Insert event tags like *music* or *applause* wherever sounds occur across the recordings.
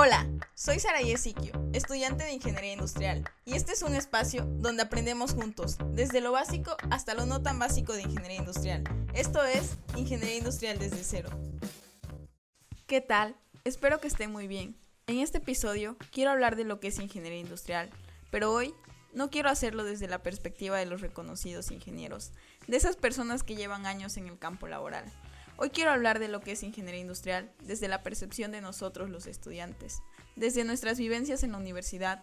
Hola, soy Sara Yesiquio, estudiante de Ingeniería Industrial, y este es un espacio donde aprendemos juntos, desde lo básico hasta lo no tan básico de Ingeniería Industrial. Esto es Ingeniería Industrial desde cero. ¿Qué tal? Espero que estén muy bien. En este episodio quiero hablar de lo que es Ingeniería Industrial, pero hoy no quiero hacerlo desde la perspectiva de los reconocidos ingenieros, de esas personas que llevan años en el campo laboral. Hoy quiero hablar de lo que es ingeniería industrial desde la percepción de nosotros los estudiantes, desde nuestras vivencias en la universidad.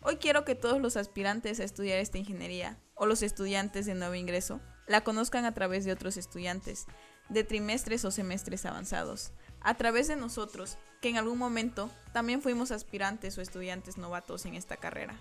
Hoy quiero que todos los aspirantes a estudiar esta ingeniería o los estudiantes de nuevo ingreso la conozcan a través de otros estudiantes, de trimestres o semestres avanzados, a través de nosotros, que en algún momento también fuimos aspirantes o estudiantes novatos en esta carrera.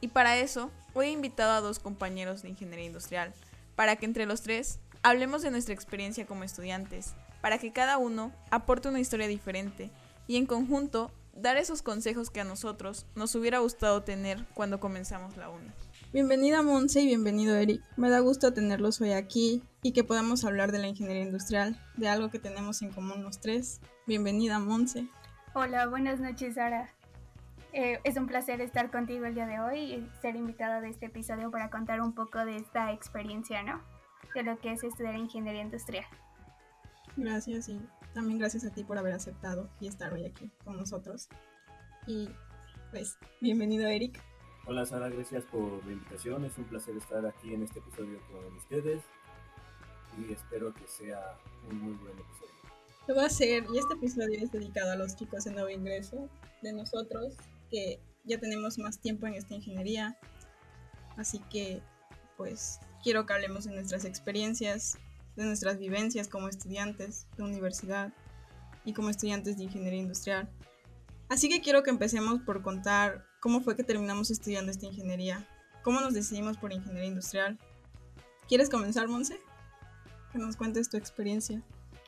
Y para eso, hoy he invitado a dos compañeros de ingeniería industrial, para que entre los tres Hablemos de nuestra experiencia como estudiantes, para que cada uno aporte una historia diferente y en conjunto dar esos consejos que a nosotros nos hubiera gustado tener cuando comenzamos la UNI. Bienvenida Monse y bienvenido Eric. Me da gusto tenerlos hoy aquí y que podamos hablar de la ingeniería industrial, de algo que tenemos en común los tres. Bienvenida Monse. Hola, buenas noches Sara. Eh, es un placer estar contigo el día de hoy y ser invitada de este episodio para contar un poco de esta experiencia, ¿no? De lo que es estudiar ingeniería industrial. Gracias y también gracias a ti por haber aceptado y estar hoy aquí con nosotros. Y pues, bienvenido Eric. Hola Sara, gracias por la invitación. Es un placer estar aquí en este episodio con ustedes y espero que sea un muy buen episodio. Lo va a ser y este episodio es dedicado a los chicos en nuevo ingreso de nosotros que ya tenemos más tiempo en esta ingeniería. Así que pues quiero que hablemos de nuestras experiencias, de nuestras vivencias como estudiantes de universidad y como estudiantes de ingeniería industrial. Así que quiero que empecemos por contar cómo fue que terminamos estudiando esta ingeniería, cómo nos decidimos por ingeniería industrial. ¿Quieres comenzar, Monse? Que nos cuentes tu experiencia.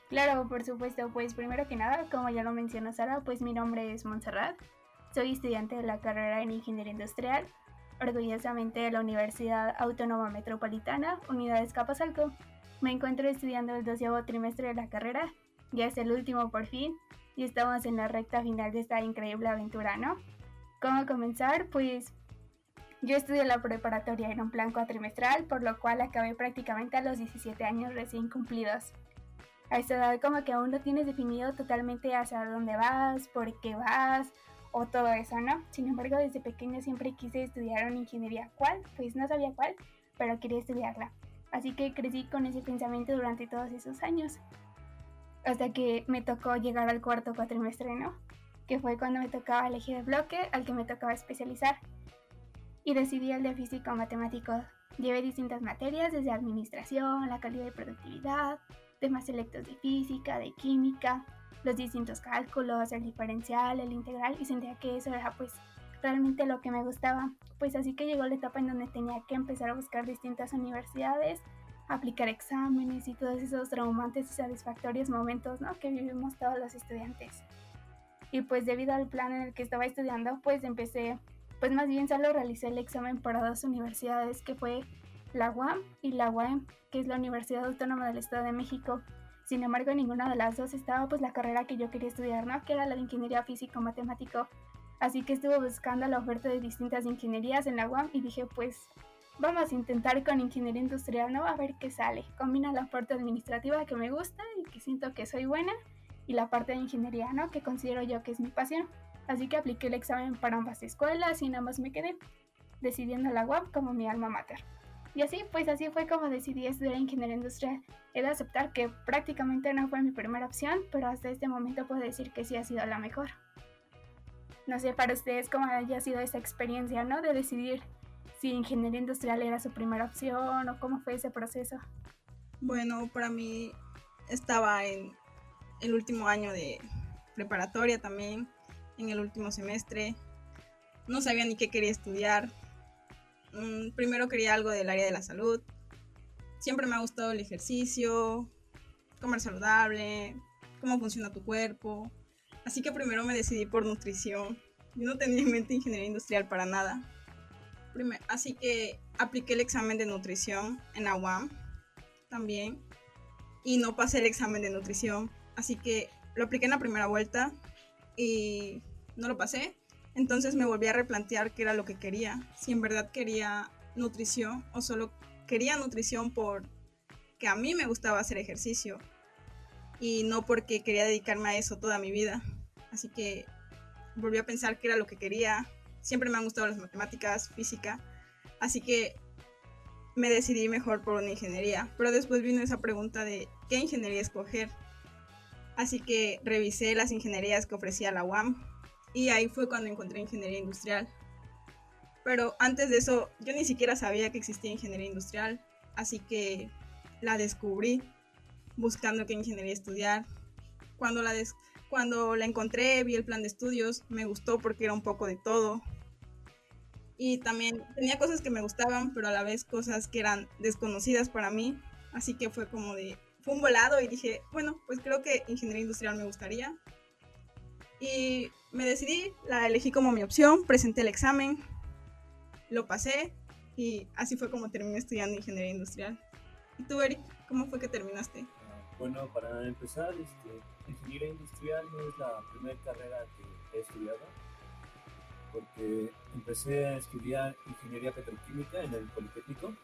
Claro, por supuesto. Pues primero que nada, como ya lo mencionó Sara, pues mi nombre es Montserrat. Soy estudiante de la carrera en Ingeniería Industrial orgullosamente de la Universidad Autónoma Metropolitana, Unidad Escapazalco. Me encuentro estudiando el doceavo trimestre de la carrera, ya es el último por fin, y estamos en la recta final de esta increíble aventura, ¿no? ¿Cómo comenzar? Pues yo estudié la preparatoria en un plan cuatrimestral, por lo cual acabé prácticamente a los 17 años recién cumplidos. A esta edad como que aún no tienes definido totalmente hacia dónde vas, por qué vas, o todo eso, ¿no? Sin embargo, desde pequeño siempre quise estudiar una ingeniería. ¿Cuál? Pues no sabía cuál, pero quería estudiarla. Así que crecí con ese pensamiento durante todos esos años. Hasta que me tocó llegar al cuarto cuatrimestre, ¿no? Que fue cuando me tocaba elegir el bloque al que me tocaba especializar. Y decidí el de físico matemático. Llevé distintas materias, desde administración, la calidad de productividad, temas selectos de física, de química, los distintos cálculos, el diferencial, el integral y sentía que eso era pues realmente lo que me gustaba. Pues así que llegó la etapa en donde tenía que empezar a buscar distintas universidades, aplicar exámenes y todos esos traumantes y satisfactorios momentos ¿no? que vivimos todos los estudiantes. Y pues debido al plan en el que estaba estudiando, pues empecé, pues más bien solo realicé el examen para dos universidades que fue la UAM y la UAM, que es la Universidad Autónoma del Estado de México. Sin embargo, en ninguna de las dos estaba pues la carrera que yo quería estudiar, ¿no? Que era la de ingeniería físico-matemático. Así que estuve buscando la oferta de distintas ingenierías en la UAM y dije, pues vamos a intentar con ingeniería industrial, ¿no? A ver qué sale. Combina la parte administrativa que me gusta y que siento que soy buena y la parte de ingeniería, ¿no? Que considero yo que es mi pasión. Así que apliqué el examen para ambas escuelas y nada más me quedé decidiendo la UAM como mi alma mater. Y así, pues así fue como decidí estudiar ingeniería industrial. He de aceptar que prácticamente no fue mi primera opción, pero hasta este momento puedo decir que sí ha sido la mejor. No sé para ustedes cómo haya sido esa experiencia, ¿no? De decidir si ingeniería industrial era su primera opción o cómo fue ese proceso. Bueno, para mí estaba en el último año de preparatoria también, en el último semestre. No sabía ni qué quería estudiar, Mm, primero quería algo del área de la salud. Siempre me ha gustado el ejercicio, comer saludable, cómo funciona tu cuerpo. Así que primero me decidí por nutrición. Yo no tenía en mente ingeniería industrial para nada. así que apliqué el examen de nutrición en la UAM también. Y no pasé el examen de nutrición. Así que lo apliqué en la primera vuelta y no lo pasé. Entonces me volví a replantear qué era lo que quería. Si en verdad quería nutrición o solo quería nutrición por que a mí me gustaba hacer ejercicio y no porque quería dedicarme a eso toda mi vida. Así que volví a pensar qué era lo que quería. Siempre me han gustado las matemáticas, física. Así que me decidí mejor por una ingeniería. Pero después vino esa pregunta de qué ingeniería escoger. Así que revisé las ingenierías que ofrecía la UAM y ahí fue cuando encontré ingeniería industrial. Pero antes de eso yo ni siquiera sabía que existía ingeniería industrial, así que la descubrí buscando qué ingeniería estudiar. Cuando la, cuando la encontré, vi el plan de estudios, me gustó porque era un poco de todo. Y también tenía cosas que me gustaban, pero a la vez cosas que eran desconocidas para mí. Así que fue como de, fue un volado y dije, bueno, pues creo que ingeniería industrial me gustaría. Y me decidí, la elegí como mi opción, presenté el examen, lo pasé y así fue como terminé estudiando ingeniería industrial. ¿Y tú, Eric, cómo fue que terminaste? Ah, bueno, para empezar, este, ingeniería industrial no es la primera carrera que he estudiado, porque empecé a estudiar ingeniería petroquímica en el Politécnico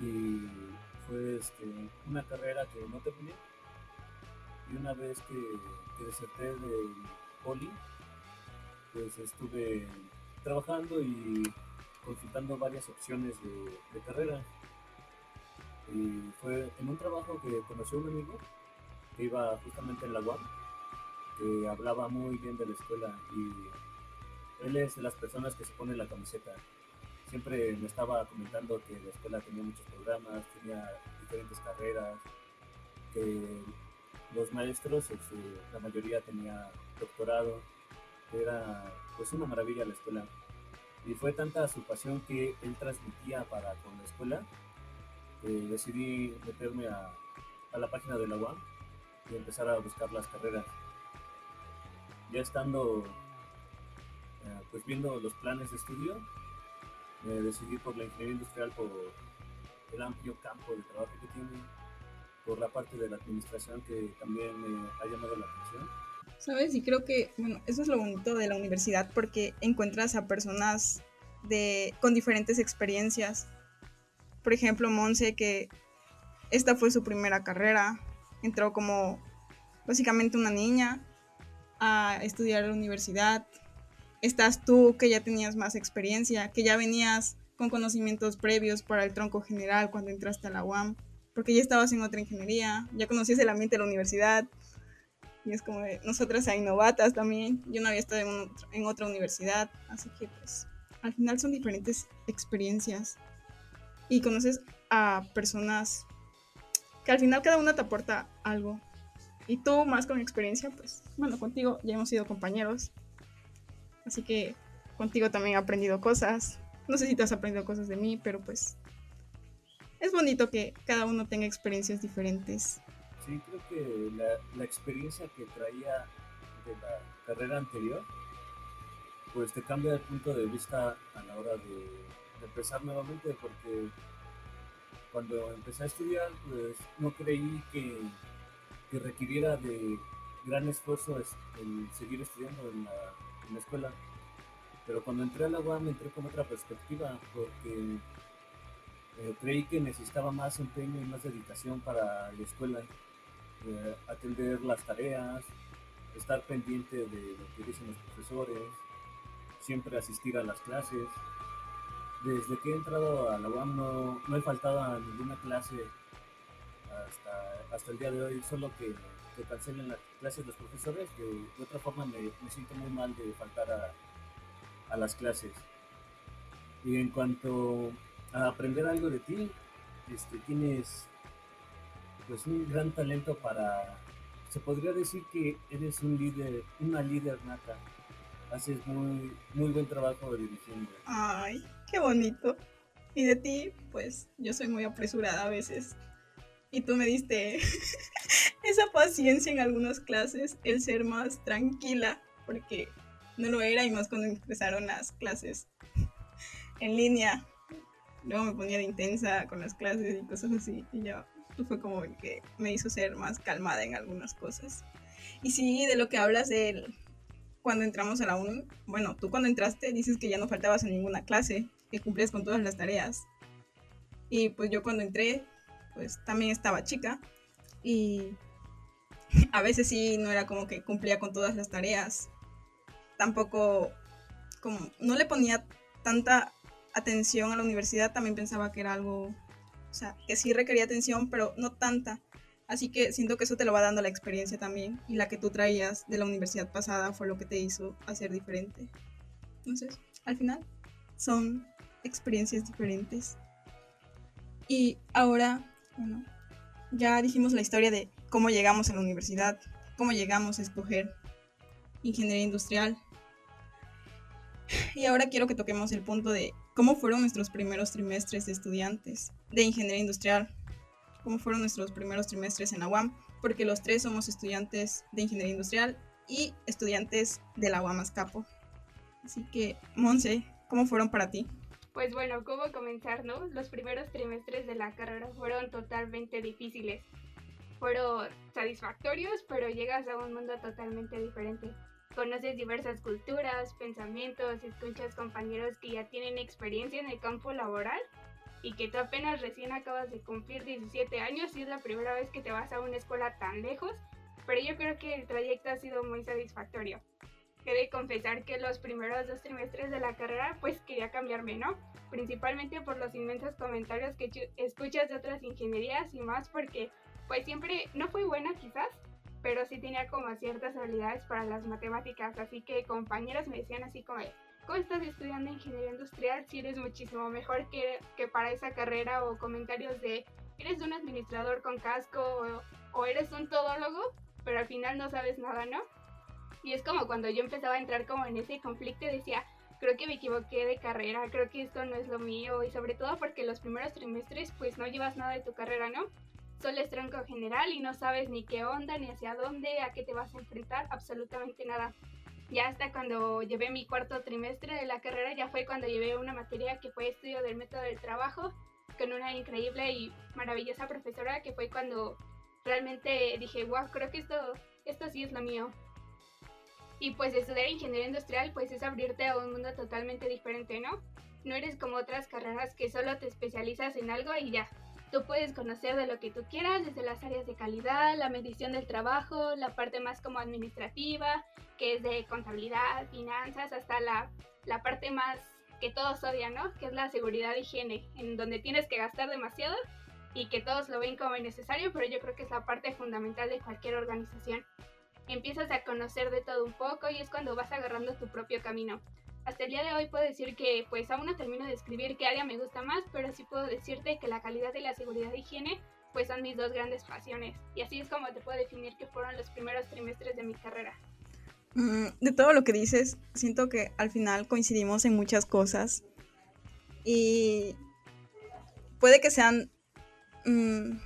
y fue este, una carrera que no terminé y una vez que, que deserté del poli, pues estuve trabajando y consultando varias opciones de, carrera. Y fue en un trabajo que conocí a un amigo que iba justamente en la UAM, que hablaba muy bien de la escuela y él es de las personas que se pone la camiseta. Siempre me estaba comentando que la escuela tenía muchos programas, tenía diferentes carreras, que los maestros, este, la mayoría tenía doctorado, era pues una maravilla la escuela. Y fue tanta su pasión que él transmitía para con la escuela que decidí meterme a, a la página de la UAM y empezar a buscar las carreras. Ya estando, eh, pues viendo los planes de estudio, me decidí por la ingeniería industrial por el amplio campo de trabajo que tiene por la parte de la administración que también me ha llamado la atención. ¿Sabes? Y creo que, bueno, eso es lo bonito de la universidad porque encuentras a personas de, con diferentes experiencias. Por ejemplo, Monse, que esta fue su primera carrera, entró como básicamente una niña a estudiar a la universidad. Estás tú, que ya tenías más experiencia, que ya venías con conocimientos previos para el tronco general cuando entraste a la UAM porque ya estabas en otra ingeniería, ya conocías el ambiente de la universidad, y es como de, nosotras hay novatas también, yo no había estado en, en otra universidad, así que pues al final son diferentes experiencias y conoces a personas que al final cada una te aporta algo. Y tú más con experiencia, pues bueno, contigo ya hemos sido compañeros. Así que contigo también he aprendido cosas. No sé si te has aprendido cosas de mí, pero pues es bonito que cada uno tenga experiencias diferentes. Sí, creo que la, experiencia que traía de la carrera anterior, pues te cambia el punto de vista a la hora de, empezar nuevamente, porque cuando empecé a estudiar, pues no creí que, que requiriera de gran esfuerzo el seguir estudiando en la, en la escuela. Pero cuando entré a la UAM entré con otra perspectiva, porque eh, creí que necesitaba más empeño y más dedicación para la escuela, eh, atender las tareas, estar pendiente de lo que dicen los profesores, siempre asistir a las clases. Desde que he entrado a la UAM no, no he faltado a ninguna clase hasta, hasta el día de hoy, solo que, que cancelen las clases los profesores, de, de otra forma me, me, siento muy mal de faltar a, a las clases. Y en cuanto aprender algo de ti. Este, tienes pues un gran talento para, se podría decir que eres un líder, una líder nata. Haces muy, muy buen trabajo dirigiendo. Ay, qué bonito. Y de ti, pues yo soy muy apresurada a veces. Y tú me diste *laughs* esa paciencia en algunas clases, el ser más tranquila, porque no lo era y más cuando empezaron las clases en línea luego me ponía de intensa con las clases y cosas así. Y ya fue como que me hizo ser más calmada en algunas cosas. Y sí, de lo que hablas de cuando entramos a la UNI, bueno, tú cuando entraste dices que ya no faltabas en ninguna clase, que cumplías con todas las tareas. Y pues yo cuando entré, pues también estaba chica y a veces sí no era como que cumplía con todas las tareas. Tampoco como no le ponía tanta atención a la universidad, también pensaba que era algo, o sea, que sí requería atención, pero no tanta. Así que siento que eso te lo va dando la experiencia también y la que tú traías de la universidad pasada fue lo que te hizo hacer diferente. Entonces, al final, son experiencias diferentes. Y ahora, bueno, ya dijimos la historia de cómo llegamos a la universidad, cómo llegamos a escoger ingeniería industrial. Y ahora quiero que toquemos el punto de cómo fueron nuestros primeros trimestres de estudiantes de ingeniería industrial cómo fueron nuestros primeros trimestres en la UAM, porque los tres somos estudiantes de ingeniería industrial y estudiantes de la UAM Azcapo. Así que, Monse, ¿cómo fueron para ti? Pues bueno, ¿cómo comenzar, no? Los primeros trimestres de la carrera fueron totalmente difíciles. Fueron satisfactorios, pero llegas a un mundo totalmente diferente. Conoces diversas culturas, pensamientos, escuchas compañeros que ya tienen experiencia en el campo laboral y que tú apenas recién acabas de cumplir 17 años y es la primera vez que te vas a una escuela tan lejos, pero yo creo que el trayecto ha sido muy satisfactorio. He de confesar que los primeros dos trimestres de la carrera pues quería cambiarme, ¿no? Principalmente por los inmensos comentarios que escuchas de otras ingenierías y más porque pues siempre no fui buena quizás, pero sí tenía como ciertas habilidades para las matemáticas, así que compañeros me decían así como, ¿cómo estás estudiando ingeniería industrial si eres muchísimo mejor que, que para esa carrera? O comentarios de, eres un administrador con casco o, eres un todólogo, pero al final no sabes nada, ¿no? Y es como cuando yo empezaba a entrar como en ese conflicto decía, creo que me equivoqué de carrera, creo que esto no es lo mío y sobre todo porque los primeros trimestres pues no llevas nada de tu carrera, ¿no? Solo es tronco general y no sabes ni qué onda, ni hacia dónde, a qué te vas a enfrentar, absolutamente nada ya hasta cuando llevé mi cuarto trimestre de la carrera, ya fue cuando llevé una materia que fue estudio del método del trabajo, con una increíble y maravillosa profesora, que fue cuando realmente dije, wow, creo que esto, esto sí es lo mío. Y pues estudiar ingeniería industrial, pues es abrirte a un mundo totalmente diferente, ¿no? No eres como otras carreras que solo te especializas en algo y ya, Tú puedes conocer de lo que tú quieras, desde las áreas de calidad, la medición del trabajo, la parte más como administrativa, que es de contabilidad, finanzas, hasta la, la parte más que todos odian, ¿no? Que es la seguridad e higiene, en donde tienes que gastar demasiado y que todos lo ven como necesario, pero yo creo que es la parte fundamental de cualquier organización. Empiezas a conocer de todo un poco y es cuando vas agarrando tu propio camino hasta el día de hoy puedo decir que pues aún no termino de escribir qué área me gusta más, pero sí puedo decirte que la calidad y la seguridad de higiene pues son mis dos grandes pasiones. Y así es como te puedo definir que fueron los primeros trimestres de mi carrera. Mm, de todo lo que dices, siento que al final coincidimos en muchas cosas. Y puede que sean mm,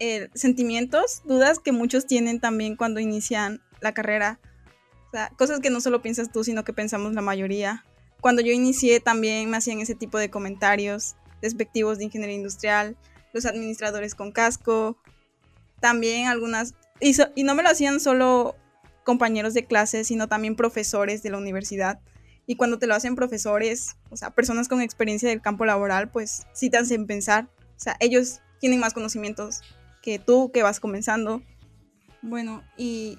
eh, sentimientos, dudas que muchos tienen también cuando inician la carrera cosas que no solo piensas tú, sino que pensamos la mayoría. Cuando yo inicié también me hacían ese tipo de comentarios despectivos de ingeniería industrial, los administradores con casco, también algunas, y, y no me lo hacían solo compañeros de clase, sino también profesores de la universidad. Y cuando te lo hacen profesores, o sea, personas con experiencia del campo laboral, pues sí te hacen pensar. O sea, ellos tienen más conocimientos que tú que vas comenzando. Bueno, y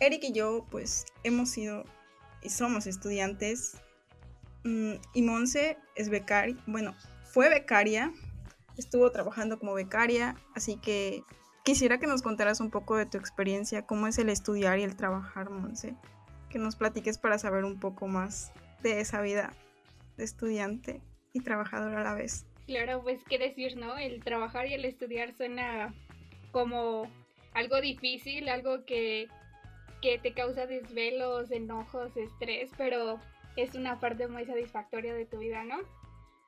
Eric y yo, pues, hemos sido y somos estudiantes. Mm, y Monse es becaria, bueno, fue becaria, estuvo trabajando como becaria, así que quisiera que nos contaras un poco de tu experiencia, cómo es el estudiar y el trabajar, Monse. Que nos platiques para saber un poco más de esa vida de estudiante y trabajador a la vez. Claro, pues qué decir, ¿no? El trabajar y el estudiar suena como algo difícil, algo que que te causa desvelos, enojos, estrés, pero es una parte muy satisfactoria de tu vida, ¿no?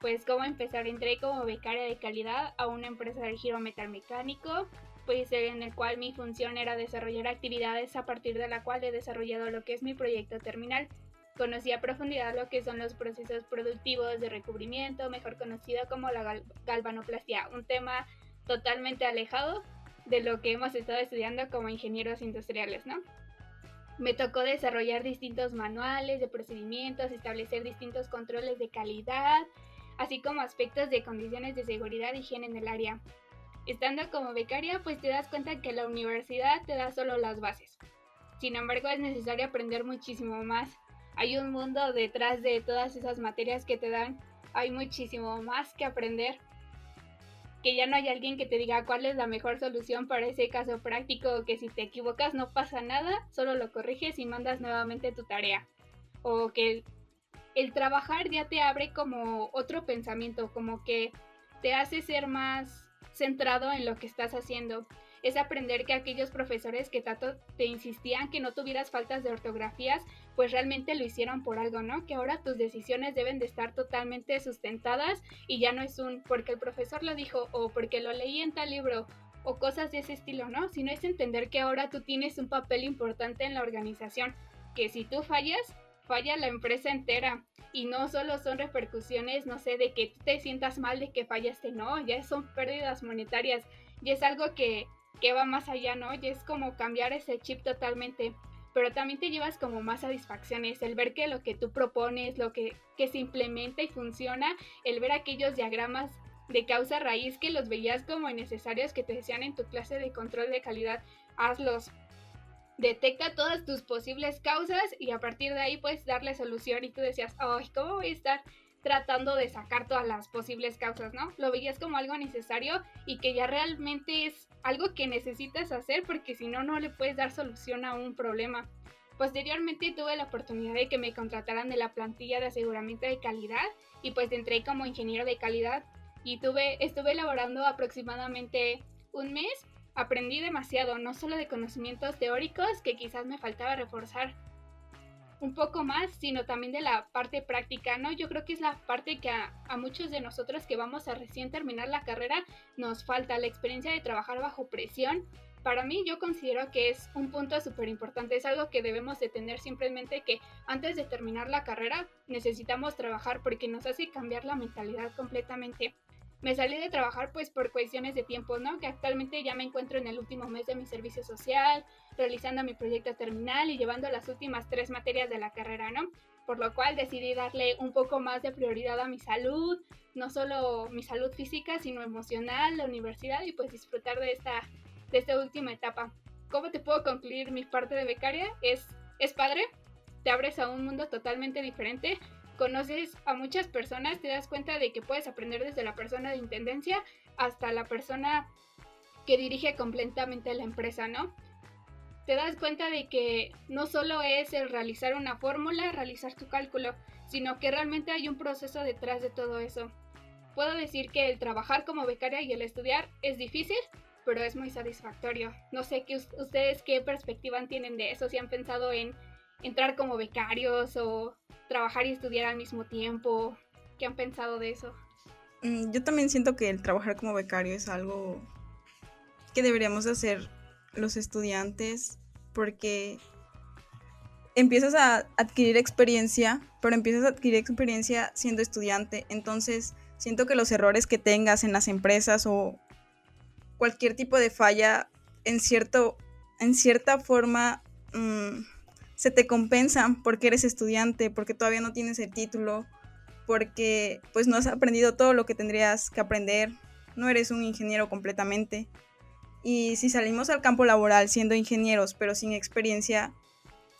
Pues cómo empezar, entré como becaria de calidad a una empresa de giro metalmecánico, pues en el cual mi función era desarrollar actividades a partir de la cual he desarrollado lo que es mi proyecto terminal. Conocí a profundidad lo que son los procesos productivos de recubrimiento, mejor conocido como la galvanoplastia, un tema totalmente alejado de lo que hemos estado estudiando como ingenieros industriales, ¿no? Me tocó desarrollar distintos manuales de procedimientos, establecer distintos controles de calidad, así como aspectos de condiciones de seguridad y higiene en el área. Estando como becaria, pues te das cuenta que la universidad te da solo las bases. Sin embargo, es necesario aprender muchísimo más. Hay un mundo detrás de todas esas materias que te dan. Hay muchísimo más que aprender. Que ya no hay alguien que te diga cuál es la mejor solución para ese caso práctico, que si te equivocas no pasa nada, solo lo corriges y mandas nuevamente tu tarea. O que el trabajar ya te abre como otro pensamiento, como que te hace ser más centrado en lo que estás haciendo. Es aprender que aquellos profesores que tanto te insistían que no tuvieras faltas de ortografías, pues realmente lo hicieron por algo, ¿no? Que ahora tus decisiones deben de estar totalmente sustentadas y ya no es un porque el profesor lo dijo o porque lo leí en tal libro o cosas de ese estilo, ¿no? Sino es entender que ahora tú tienes un papel importante en la organización, que si tú fallas, falla la empresa entera. Y no solo son repercusiones, no sé, de que tú te sientas mal de que fallaste, no, ya son pérdidas monetarias, y es algo que, que va más allá, ¿no? Y es como cambiar ese chip totalmente. Pero también te llevas como más satisfacciones, el ver que lo que tú propones, lo que, que se implementa y funciona, el ver aquellos diagramas de causa raíz que los veías como innecesarios que te decían en tu clase de control de calidad, hazlos. Detecta todas tus posibles causas y a partir de ahí puedes darle solución y tú decías, ay, ¿cómo voy a estar tratando de sacar todas las posibles causas, ¿no? Lo veías como algo necesario y que ya realmente es algo que necesitas hacer porque si no, no le puedes dar solución a un problema. Posteriormente tuve la oportunidad de que me contrataran de la plantilla de aseguramiento de calidad y pues entré como ingeniero de calidad y tuve, estuve elaborando aproximadamente un mes aprendí demasiado, no solo de conocimientos teóricos que quizás me faltaba reforzar un poco más, sino también de la parte práctica, ¿no? Yo creo que es la parte que a, muchos de nosotros que vamos a recién terminar la carrera nos falta, la experiencia de trabajar bajo presión. Para mí yo considero que es un punto súper importante, es algo que debemos de tener simplemente que antes de terminar la carrera necesitamos trabajar porque nos hace cambiar la mentalidad completamente me salí de trabajar pues por cuestiones de tiempo, ¿no? Que actualmente ya me encuentro en el último mes de mi servicio social, realizando mi proyecto terminal y llevando las últimas tres materias de la carrera, ¿no? Por lo cual decidí darle un poco más de prioridad a mi salud, no solo mi salud física, sino emocional, la universidad y pues disfrutar de esta, de esta última etapa. ¿Cómo te puedo concluir mi parte de becaria? Es, es padre, te abres a un mundo totalmente diferente, conoces a muchas personas, te das cuenta de que puedes aprender desde la persona de intendencia hasta la persona que dirige completamente la empresa, ¿no? Te das cuenta de que no solo es el realizar una fórmula, realizar tu cálculo, sino que realmente hay un proceso detrás de todo eso. Puedo decir que el trabajar como becaria y el estudiar es difícil, pero es muy satisfactorio. No sé qué ustedes qué perspectiva tienen de eso, si han pensado en entrar como becarios o trabajar y estudiar al mismo tiempo. ¿Qué han pensado de eso? Mm, yo también siento que el trabajar como becario es algo que deberíamos hacer los estudiantes porque empiezas a adquirir experiencia, pero empiezas a adquirir experiencia siendo estudiante. Entonces, siento que los errores que tengas en las empresas o cualquier tipo de falla, en, cierto, en cierta forma, mm, se te compensan porque eres estudiante, porque todavía no tienes el título, porque pues no has aprendido todo lo que tendrías que aprender, no eres un ingeniero completamente. Y si salimos al campo laboral siendo ingenieros, pero sin experiencia,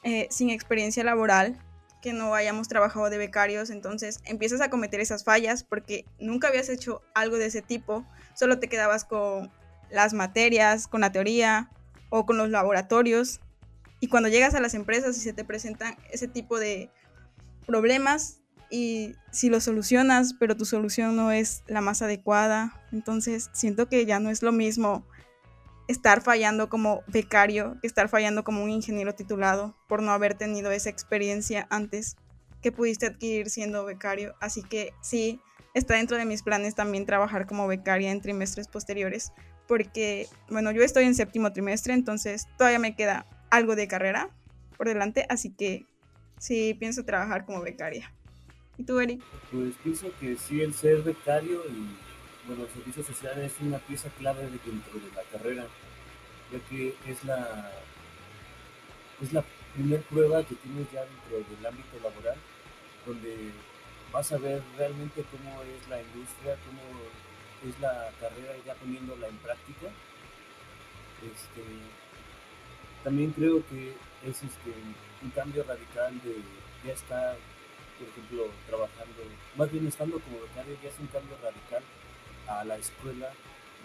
eh, sin experiencia laboral, que no hayamos trabajado de becarios, entonces empiezas a cometer esas fallas porque nunca habías hecho algo de ese tipo, solo te quedabas con las materias, con la teoría o con los laboratorios y cuando llegas a las empresas y se te presentan ese tipo de problemas y si lo solucionas, pero tu solución no es la más adecuada, entonces siento que ya no es lo mismo estar fallando como becario que estar fallando como un ingeniero titulado por no haber tenido esa experiencia antes que pudiste adquirir siendo becario. Así que sí, está dentro de mis planes también trabajar como becaria en trimestres posteriores, porque, bueno, yo estoy en séptimo trimestre, entonces todavía me queda algo de carrera por delante, así que sí pienso trabajar como becaria. ¿Y tú, Eric? Pues pienso que sí, el ser becario y, bueno, el servicio social es una pieza clave dentro de la carrera, ya que es la, es la primera prueba que tienes ya dentro del ámbito laboral, donde vas a ver realmente cómo es la industria, cómo es la carrera ya poniéndola en práctica. Este, también creo que es este, un cambio radical de ya estar, por ejemplo, trabajando, más bien estando como becario, ya es un cambio radical a la escuela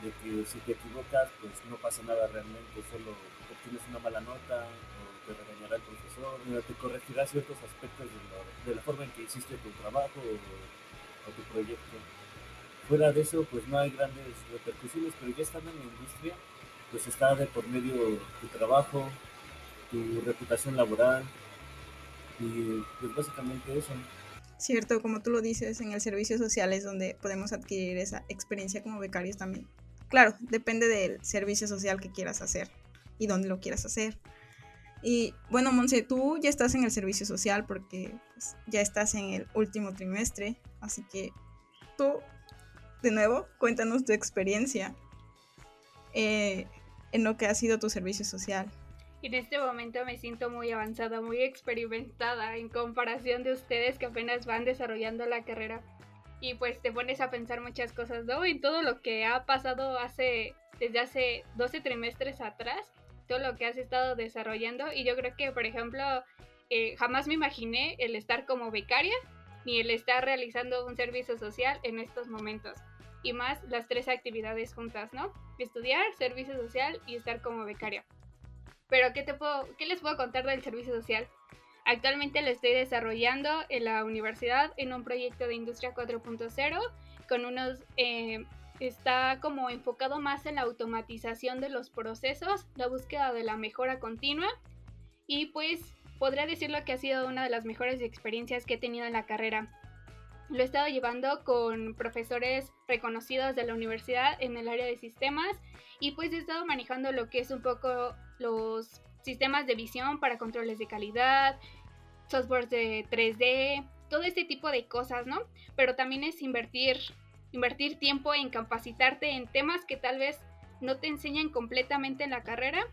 de que si te equivocas, pues no pasa nada realmente, solo obtienes una mala nota o te regañará el profesor, te corregirá ciertos aspectos de, la forma en que hiciste tu trabajo o, tu proyecto. Fuera de eso, pues no hay grandes repercusiones, pero ya estando en la industria, pues está de por medio tu trabajo, tu reputación laboral y pues básicamente eso. Cierto, como tú lo dices, en el servicio social es donde podemos adquirir esa experiencia como becarios también. Claro, depende del servicio social que quieras hacer y dónde lo quieras hacer. Y bueno, Monse, tú ya estás en el servicio social porque pues, ya estás en el último trimestre, así que tú, de nuevo, cuéntanos tu experiencia eh, en lo que ha sido tu servicio social. En este momento me siento muy avanzada, muy experimentada en comparación de ustedes que apenas van desarrollando la carrera. Y pues te pones a pensar muchas cosas, ¿no? En todo lo que ha pasado hace, desde hace 12 trimestres atrás, todo lo que has estado desarrollando. Y yo creo que, por ejemplo, eh, jamás me imaginé el estar como becaria ni el estar realizando un servicio social en estos momentos. Y más las tres actividades juntas, ¿no? Estudiar, servicio social y estar como becaria. Pero ¿qué, te puedo, ¿qué les puedo contar del servicio social? Actualmente lo estoy desarrollando en la universidad en un proyecto de Industria 4.0 con unos... Eh, está como enfocado más en la automatización de los procesos, la búsqueda de la mejora continua y pues podría decirlo que ha sido una de las mejores experiencias que he tenido en la carrera. Lo he estado llevando con profesores reconocidos de la universidad en el área de sistemas y pues he estado manejando lo que es un poco los sistemas de visión para controles de calidad, software de 3D, todo este tipo de cosas, ¿no? Pero también es invertir, invertir tiempo en capacitarte en temas que tal vez no te enseñan completamente en la carrera,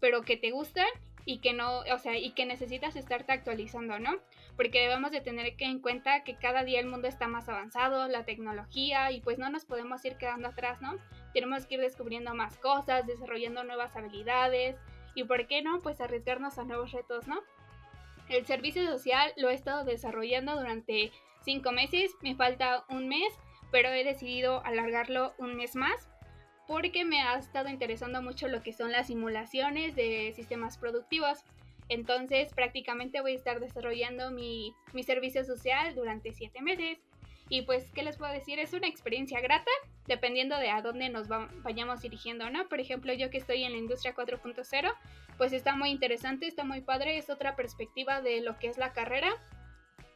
pero que te gustan y que no, o sea, y que necesitas estarte actualizando, ¿no? Porque debemos de tener en cuenta que cada día el mundo está más avanzado, la tecnología, y pues no nos podemos ir quedando atrás, ¿no? Tenemos que ir descubriendo más cosas, desarrollando nuevas habilidades, y por qué no, pues arriesgarnos a nuevos retos, ¿no? El servicio social lo he estado desarrollando durante cinco meses, me falta un mes, pero he decidido alargarlo un mes más porque me ha estado interesando mucho lo que son las simulaciones de sistemas productivos. Entonces prácticamente voy a estar desarrollando mi, servicio social durante siete meses. Y pues, ¿qué les puedo decir? Es una experiencia grata, dependiendo de a dónde nos vayamos dirigiendo, ¿no? Por ejemplo, yo que estoy en la industria 4.0, pues está muy interesante, está muy padre, es otra perspectiva de lo que es la carrera,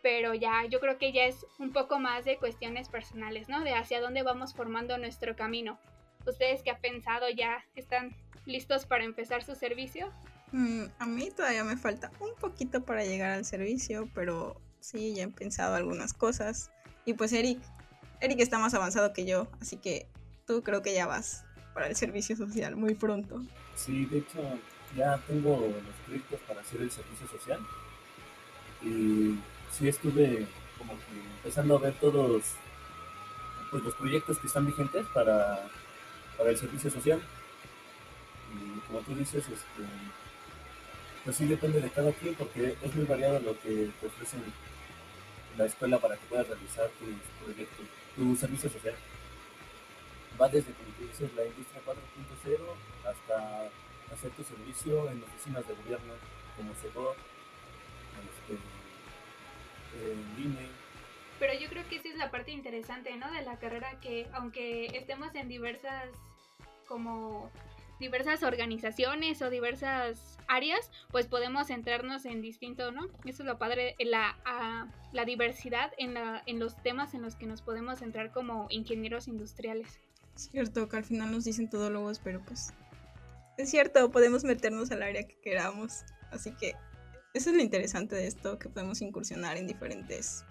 pero ya yo creo que ya es un poco más de cuestiones personales, ¿no? De hacia dónde vamos formando nuestro camino. ¿Ustedes qué han pensado ya? ¿Están listos para empezar su servicio? Mm, a mí todavía me falta un poquito para llegar al servicio, pero sí, ya he pensado algunas cosas. Y pues Eric, Eric está más avanzado que yo, así que tú creo que ya vas para el servicio social muy pronto. Sí, de hecho ya tengo los proyectos para hacer el servicio social. Y sí estuve como que empezando a ver todos pues, los proyectos que están vigentes para para el servicio social. Y como tú dices, este, pues sí depende de cada quien porque es muy variado lo que te ofrecen la escuela para que puedas realizar tu proyecto, tu servicio social. Va desde, como tú la industria 4.0 hasta hacer tu servicio en oficinas de gobierno como SEGOR, este, en INE. Pero yo creo que esa es la parte interesante, ¿no? De la carrera que aunque estemos en diversas como diversas organizaciones o diversas áreas, pues podemos centrarnos en distinto, ¿no? Eso es lo padre, la, la diversidad en, la, en los temas en los que nos podemos centrar como ingenieros industriales. Cierto, que al final nos dicen todólogos, pero pues es cierto, podemos meternos al área que queramos. Así que eso es lo interesante de esto, que podemos incursionar en diferentes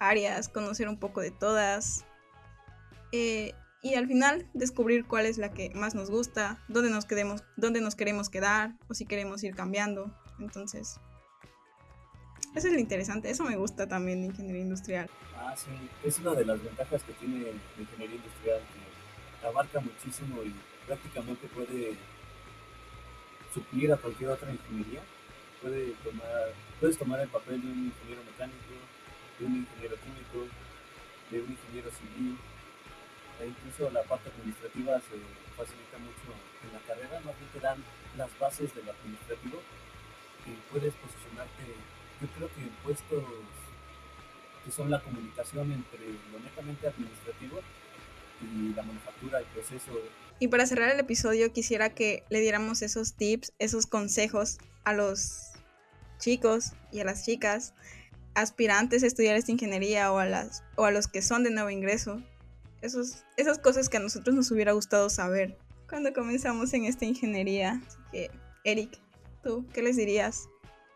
áreas, conocer un poco de todas. Eh, y al final descubrir cuál es la que más nos gusta, dónde nos quedemos, dónde nos queremos quedar o si queremos ir cambiando. Entonces, eso es lo interesante, eso me gusta también de ingeniería industrial. Ah, sí, es una de las ventajas que tiene la ingeniería industrial, que abarca muchísimo y prácticamente puede suplir a cualquier otra ingeniería. Puede tomar, puedes tomar el papel de un ingeniero mecánico, de un ingeniero químico, de un ingeniero civil, e incluso la parte administrativa se facilita mucho en la carrera, más bien te dan las bases del administrativo y puedes posicionarte, yo creo que en puestos que son la comunicación entre lo netamente administrativo y la manufactura, el proceso. Y para cerrar el episodio quisiera que le diéramos esos tips, esos consejos a los chicos y a las chicas aspirantes a estudiar esta ingeniería o a, las, o a los que son de nuevo ingreso. Esos, esas cosas que a nosotros nos hubiera gustado saber cuando comenzamos en esta ingeniería. Así que, Eric, ¿tú qué les dirías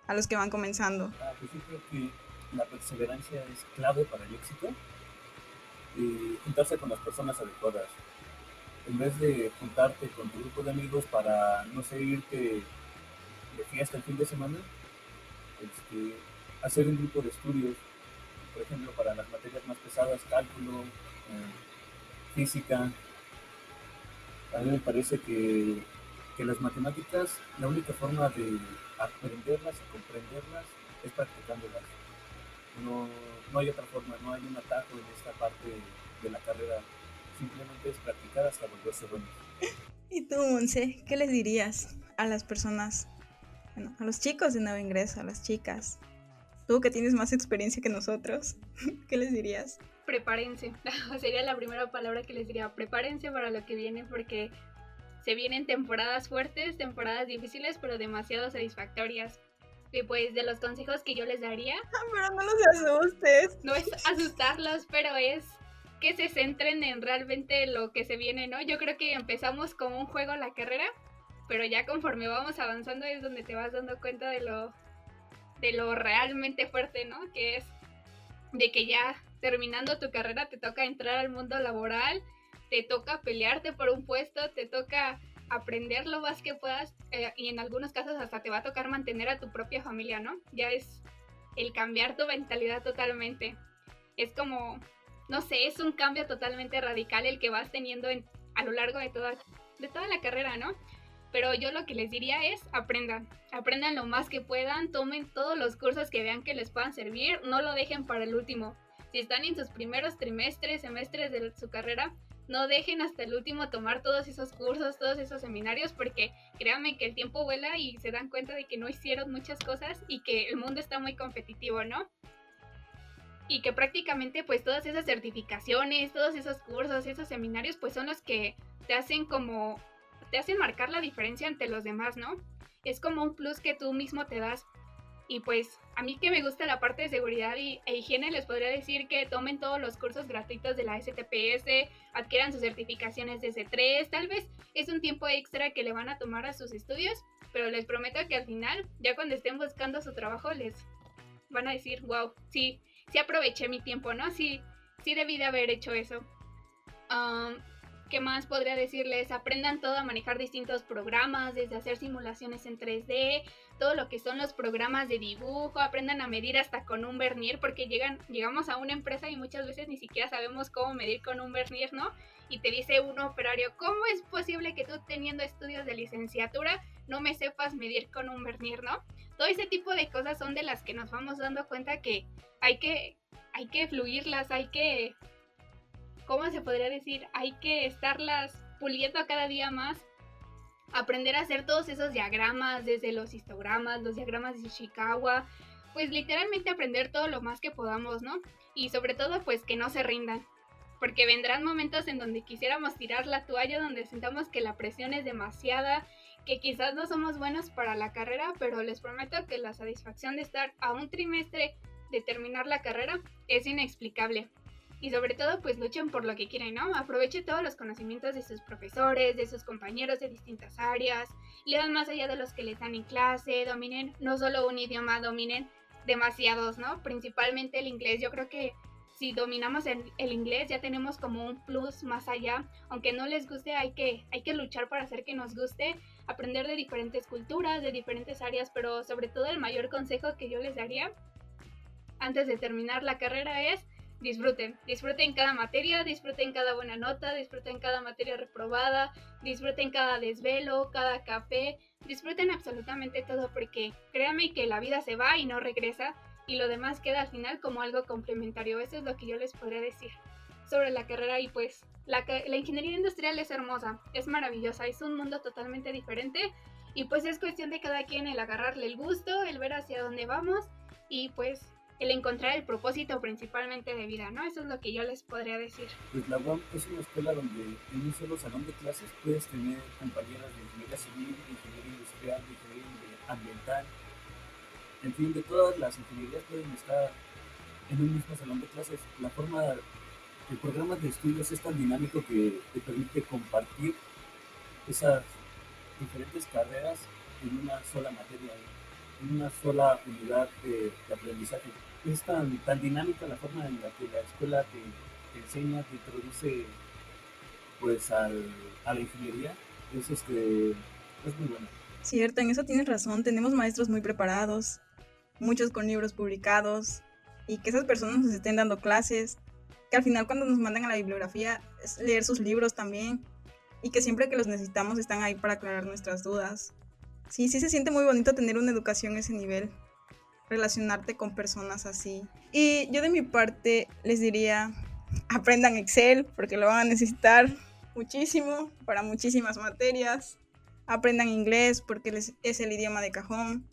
a los que van comenzando? Ah, pues yo creo que la perseverancia es clave para el éxito y juntarse con las personas adecuadas. En vez de juntarte con tu grupo de amigos para, no sé, irte de fiesta el fin de semana, este, hacer un grupo de estudios, por ejemplo, para las materias más pesadas, cálculo, eh, física. A mí me parece que, que las matemáticas, la única forma de aprenderlas y comprenderlas es practicándolas no, no hay otra forma, no hay un atajo en esta parte de la carrera. Simplemente es practicar hasta volverse bueno. *laughs* ¿Y tú, Monse, qué les dirías a las personas, bueno, a los chicos de nuevo ingreso, a las chicas? Tú que tienes más experiencia que nosotros, *laughs* ¿qué les dirías? Prepárense, *laughs* sería la primera palabra que les diría, prepárense para lo que viene porque se vienen temporadas fuertes, temporadas difíciles, pero demasiado satisfactorias. Y pues de los consejos que yo les daría. *laughs* Pero no los asustes. No es asustarlos, pero es que se centren en realmente lo que se viene, ¿no? Yo creo que empezamos como un juego la carrera, pero ya conforme vamos avanzando es donde te vas dando cuenta de lo de lo realmente fuerte, ¿no? Que es de que ya terminando tu carrera te toca entrar al mundo laboral, te toca pelearte por un puesto, te toca aprender lo más que puedas eh, y en algunos casos hasta te va a tocar mantener a tu propia familia, ¿no? Ya es el cambiar tu mentalidad totalmente. Es como, no sé, es un cambio totalmente radical el que vas teniendo en, a lo largo de toda, de toda la carrera, ¿no? Pero yo lo que les diría es aprendan, aprendan lo más que puedan, tomen todos los cursos que vean que les puedan servir, no lo dejen para el último. Si están en sus primeros trimestres, semestres de su carrera, no dejen hasta el último tomar todos esos cursos, todos esos seminarios, porque créanme que el tiempo vuela y se dan cuenta de que no hicieron muchas cosas y que el mundo está muy competitivo, ¿no? Y que prácticamente pues todas esas certificaciones, todos esos cursos, esos seminarios pues son los que te hacen como, te hacen marcar la diferencia ante los demás, ¿no? Es como un plus que tú mismo te das y pues a mí que me gusta la parte de seguridad y, e higiene, les podría decir que tomen todos los cursos gratuitos de la STPS, adquieran sus certificaciones de C3, tal vez es un tiempo extra que le van a tomar a sus estudios, pero les prometo que al final, ya cuando estén buscando su trabajo, les van a decir, wow, sí, sí aproveché mi tiempo, ¿no? Sí, sí debí de haber hecho eso. Um, ¿Qué más podría decirles? Aprendan todo a manejar distintos programas, desde hacer simulaciones en 3D, todo lo que son los programas de dibujo, aprendan a medir hasta con un vernier, porque llegan, llegamos a una empresa y muchas veces ni siquiera sabemos cómo medir con un vernier, ¿no? Y te dice un operario, ¿cómo es posible que tú teniendo estudios de licenciatura no me sepas medir con un vernier, ¿no? Todo ese tipo de cosas son de las que nos vamos dando cuenta que hay que, hay que fluirlas, hay que ¿cómo se podría decir? Hay que estarlas puliendo cada día más. Aprender a hacer todos esos diagramas, desde los histogramas, los diagramas de Ishikawa. Pues literalmente aprender todo lo más que podamos, ¿no? Y sobre todo, pues que no se rindan. Porque vendrán momentos en donde quisiéramos tirar la toalla, donde sintamos que la presión es demasiada, que quizás no somos buenos para la carrera, pero les prometo que la satisfacción de estar a un trimestre de terminar la carrera es inexplicable y sobre todo pues luchen por lo que quieren, ¿no? Aproveche todos los conocimientos de sus profesores, de sus compañeros de distintas áreas, lean más allá de los que les dan en clase, dominen no solo un idioma, dominen demasiados, ¿no? Principalmente el inglés, yo creo que si dominamos el, el, inglés ya tenemos como un plus más allá, aunque no les guste hay que, hay que luchar para hacer que nos guste, aprender de diferentes culturas, de diferentes áreas, pero sobre todo el mayor consejo que yo les daría antes de terminar la carrera es disfruten, disfruten cada materia, disfruten cada buena nota, disfruten cada materia reprobada, disfruten cada desvelo, cada café, disfruten absolutamente todo porque créanme que la vida se va y no regresa y lo demás queda al final como algo complementario. Eso es lo que yo les podría decir sobre la carrera y pues la, la ingeniería industrial es hermosa, es maravillosa, es un mundo totalmente diferente y pues es cuestión de cada quien el agarrarle el gusto, el ver hacia dónde vamos y pues el encontrar el propósito principalmente de vida, ¿no? Eso es lo que yo les podría decir. Pues la UAM es una escuela donde en un solo salón de clases puedes tener compañeras de ingeniería civil, de ingeniería industrial, de ingeniería ambiental, en fin, de todas las ingenierías pueden estar en un mismo salón de clases. La forma, el programa de estudios es tan dinámico que te permite compartir esas diferentes carreras en una sola materia, en una sola unidad de aprendizaje es tan, tan dinámica la forma en la que la escuela te, enseña, te introduce pues a la ingeniería, es, este, es muy bueno. Cierto, en eso tienes razón, tenemos maestros muy preparados, muchos con libros publicados, y que esas personas nos estén dando clases, que al final cuando nos mandan a la bibliografía es leer sus libros también, y que siempre que los necesitamos están ahí para aclarar nuestras dudas. Sí, sí se siente muy bonito tener una educación a ese nivel relacionarte con personas así. Y yo de mi parte les diría, aprendan Excel porque lo van a necesitar muchísimo para muchísimas materias. Aprendan inglés porque les, es el idioma de cajón.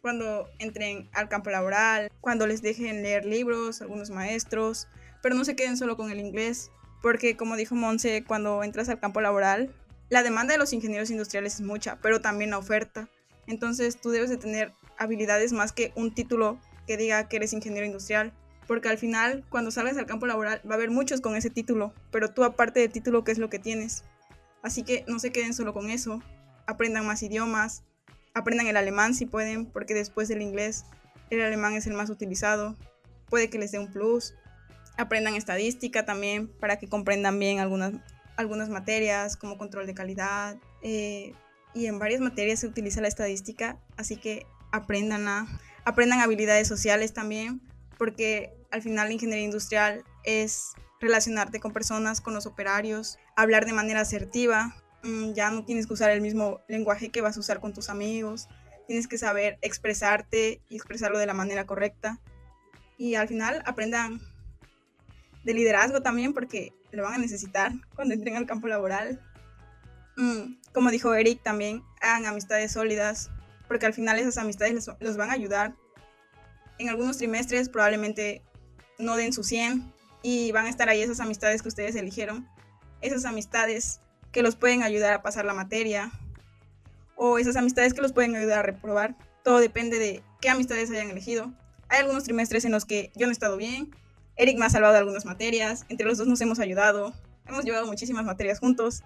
Cuando entren al campo laboral, cuando les dejen leer libros, algunos maestros, pero no se queden solo con el inglés, porque como dijo Monse, cuando entras al campo laboral, la demanda de los ingenieros industriales es mucha, pero también la oferta. Entonces tú debes de tener habilidades más que un título que diga que eres ingeniero industrial. Porque al final, cuando salgas al campo laboral, va a haber muchos con ese título, pero tú aparte del título, ¿qué es lo que tienes? Así que no se queden solo con eso, aprendan más idiomas, aprendan el alemán si pueden, porque después del inglés el alemán es el más utilizado, puede que les dé un plus, aprendan estadística también para que comprendan bien algunas, algunas materias como control de calidad, eh, y en varias materias se utiliza la estadística, así que aprendan, a, aprendan habilidades sociales también, porque al final la ingeniería industrial es relacionarte con personas, con los operarios, hablar de manera asertiva, mm, ya no tienes que usar el mismo lenguaje que vas a usar con tus amigos, tienes que saber expresarte y expresarlo de la manera correcta. Y al final aprendan de liderazgo también porque lo van a necesitar cuando entren al campo laboral. Mm, como dijo Eric, también hagan amistades sólidas, porque al final esas amistades los van a ayudar. En algunos trimestres probablemente no den su 100 y van a estar ahí esas amistades que ustedes eligieron, esas amistades que los pueden ayudar a pasar la materia o esas amistades que los pueden ayudar a reprobar. Todo depende de qué amistades hayan elegido. Hay algunos trimestres en los que yo no he estado bien, Eric me ha salvado de algunas materias, entre los dos nos hemos ayudado, hemos llevado muchísimas materias juntos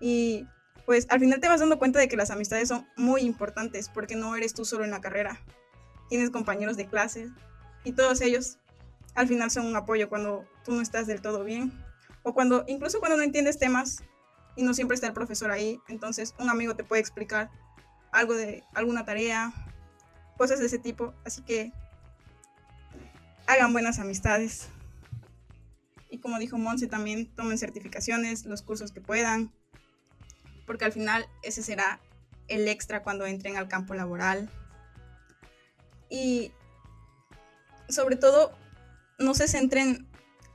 y pues al final te vas dando cuenta de que las amistades son muy importantes porque no eres tú solo en la carrera. Tienes compañeros de clase y todos ellos al final son un apoyo cuando tú no estás del todo bien o cuando incluso cuando no entiendes temas y no siempre está el profesor ahí, entonces un amigo te puede explicar algo de alguna tarea, cosas de ese tipo, así que hagan buenas amistades. Y como dijo Monse también, tomen certificaciones, los cursos que puedan, porque al final ese será el extra cuando entren al campo laboral. Y sobre todo, no se centren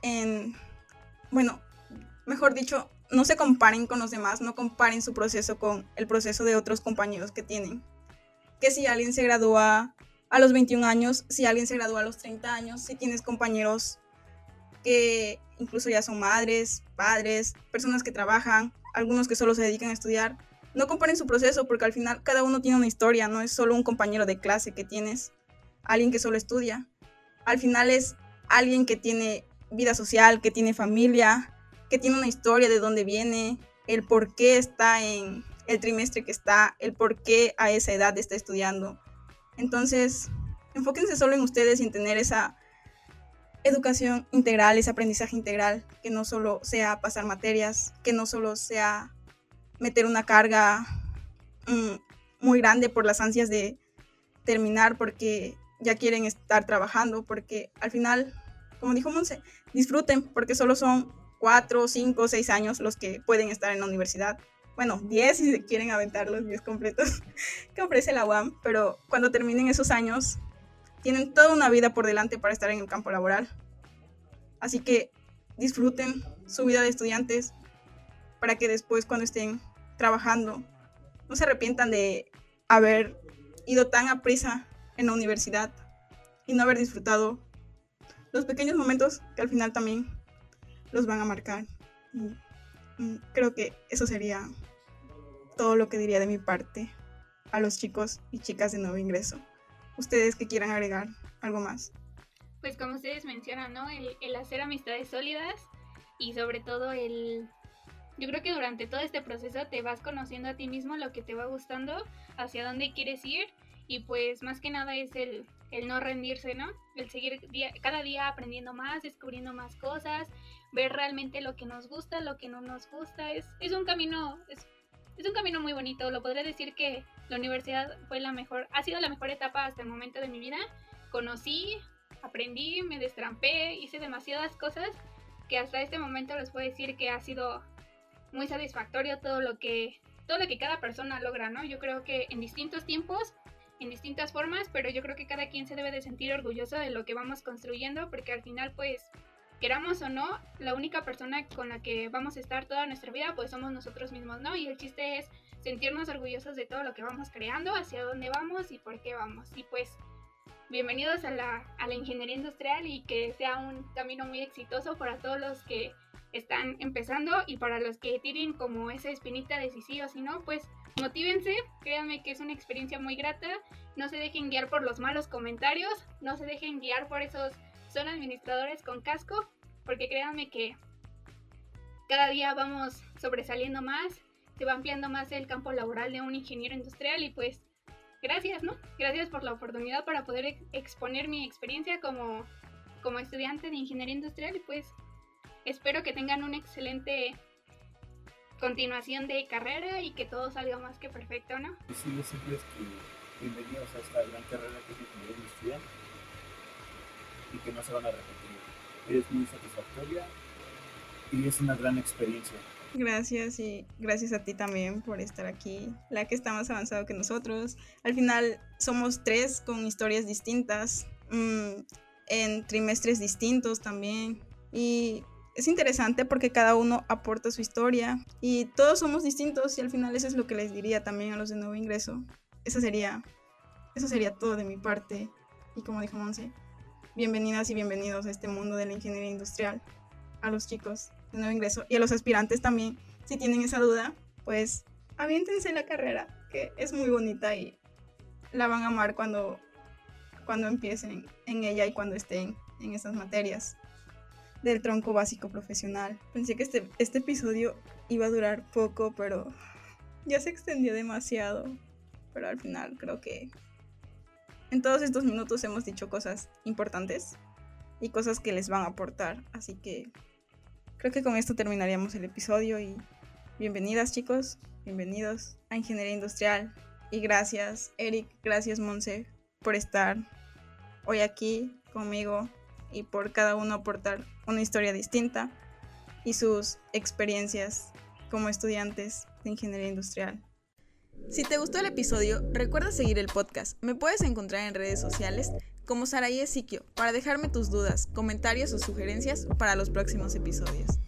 en, bueno, mejor dicho, no se comparen con los demás, no comparen su proceso con el proceso de otros compañeros que tienen. Que si alguien se gradúa a los 21 años, si alguien se gradúa a los 30 años, si tienes compañeros que incluso ya son madres, padres, personas que trabajan, algunos que solo se dedican a estudiar, no comparen su proceso porque al final cada uno tiene una historia, no es solo un compañero de clase que tienes, alguien que solo estudia. Al final es alguien que tiene vida social, que tiene familia, que tiene una historia de dónde viene, el por qué está en el trimestre que está, el por qué a esa edad está estudiando. Entonces, enfóquense solo en ustedes y en tener esa educación integral, ese aprendizaje integral, que no solo sea pasar materias, que no solo sea meter una carga mm, muy grande por las ansias de terminar, porque ya quieren estar trabajando, porque al final, como dijo Monse, disfruten, porque solo son cuatro, cinco, seis años los que pueden estar en la universidad. Bueno, 10 si quieren aventar los 10 completos *laughs* que ofrece la UAM, pero cuando terminen esos años, tienen toda una vida por delante para estar en el campo laboral. Así que disfruten su vida de estudiantes para que después cuando estén trabajando no se arrepientan de haber ido tan a prisa en la universidad y no haber disfrutado los pequeños momentos que al final también los van a marcar. Mm, creo que eso sería todo lo que diría de mi parte a los chicos y chicas de nuevo ingreso. Ustedes que quieran agregar algo más. Pues como ustedes mencionan, ¿no? El, hacer amistades sólidas y sobre todo el... Yo creo que durante todo este proceso te vas conociendo a ti mismo lo que te va gustando, hacia dónde quieres ir y pues más que nada es el, el no rendirse, ¿no? El seguir cada día aprendiendo más, descubriendo más cosas, ver realmente lo que nos gusta, lo que no nos gusta. Es, es un camino, es, es un camino muy bonito. Lo podría decir que la universidad fue la mejor, ha sido la mejor etapa hasta el momento de mi vida. Conocí, aprendí, me destrampé, hice demasiadas cosas que hasta este momento les puedo decir que ha sido muy satisfactorio todo lo que todo lo que cada persona logra, ¿no? Yo creo que en distintos tiempos en distintas formas, pero yo creo que cada quien se debe de sentir orgulloso de lo que vamos construyendo, porque al final, pues, queramos o no, la única persona con la que vamos a estar toda nuestra vida, pues somos nosotros mismos, ¿no? Y el chiste es sentirnos orgullosos de todo lo que vamos creando, hacia dónde vamos y por qué vamos. Y pues, bienvenidos a la, a la ingeniería industrial y que sea un camino muy exitoso para todos los que están empezando y para los que tienen como esa espinita de si sí o si no, pues Motívense, créanme que es una experiencia muy grata. No se dejen guiar por los malos comentarios, no se dejen guiar por esos son administradores con casco, porque créanme que cada día vamos sobresaliendo más, se va ampliando más el campo laboral de un ingeniero industrial y pues gracias, ¿no? Gracias por la oportunidad para poder exponer mi experiencia como, como estudiante de ingeniería industrial y pues espero que tengan un excelente continuación de carrera y que todo salga más que perfecto, ¿no? Sí, decirles que bienvenidos a esta gran carrera que es ingeniería industrial y que no se van a repetir. Es muy satisfactoria y es una gran experiencia. Gracias y gracias a ti también por estar aquí, la que está más avanzado que nosotros. Al final somos tres con historias distintas, mmm, en trimestres distintos también. Y es interesante porque cada uno aporta su historia y todos somos distintos y al final eso es lo que les diría también a los de nuevo ingreso. Eso sería, eso sería todo de mi parte. Y como dijo Monse, bienvenidas y bienvenidos a este mundo de la ingeniería industrial, a los chicos de nuevo ingreso y a los aspirantes también. Si tienen esa duda, pues aviéntense la carrera, que es muy bonita y la van a amar cuando, cuando empiecen en ella y cuando estén en esas materias del tronco básico profesional. Pensé que este, este episodio iba a durar poco, pero ya se extendió demasiado. Pero al final creo que en todos estos minutos hemos dicho cosas importantes y cosas que les van a aportar. Así que creo que con esto terminaríamos el episodio y bienvenidas chicos, bienvenidos a Ingeniería Industrial. Y gracias Eric, gracias Monse por estar hoy aquí conmigo y por cada uno aportar una historia distinta y sus experiencias como estudiantes de ingeniería industrial. Si te gustó el episodio, recuerda seguir el podcast. Me puedes encontrar en redes sociales como Saraí Ezequiel para dejarme tus dudas, comentarios o sugerencias para los próximos episodios.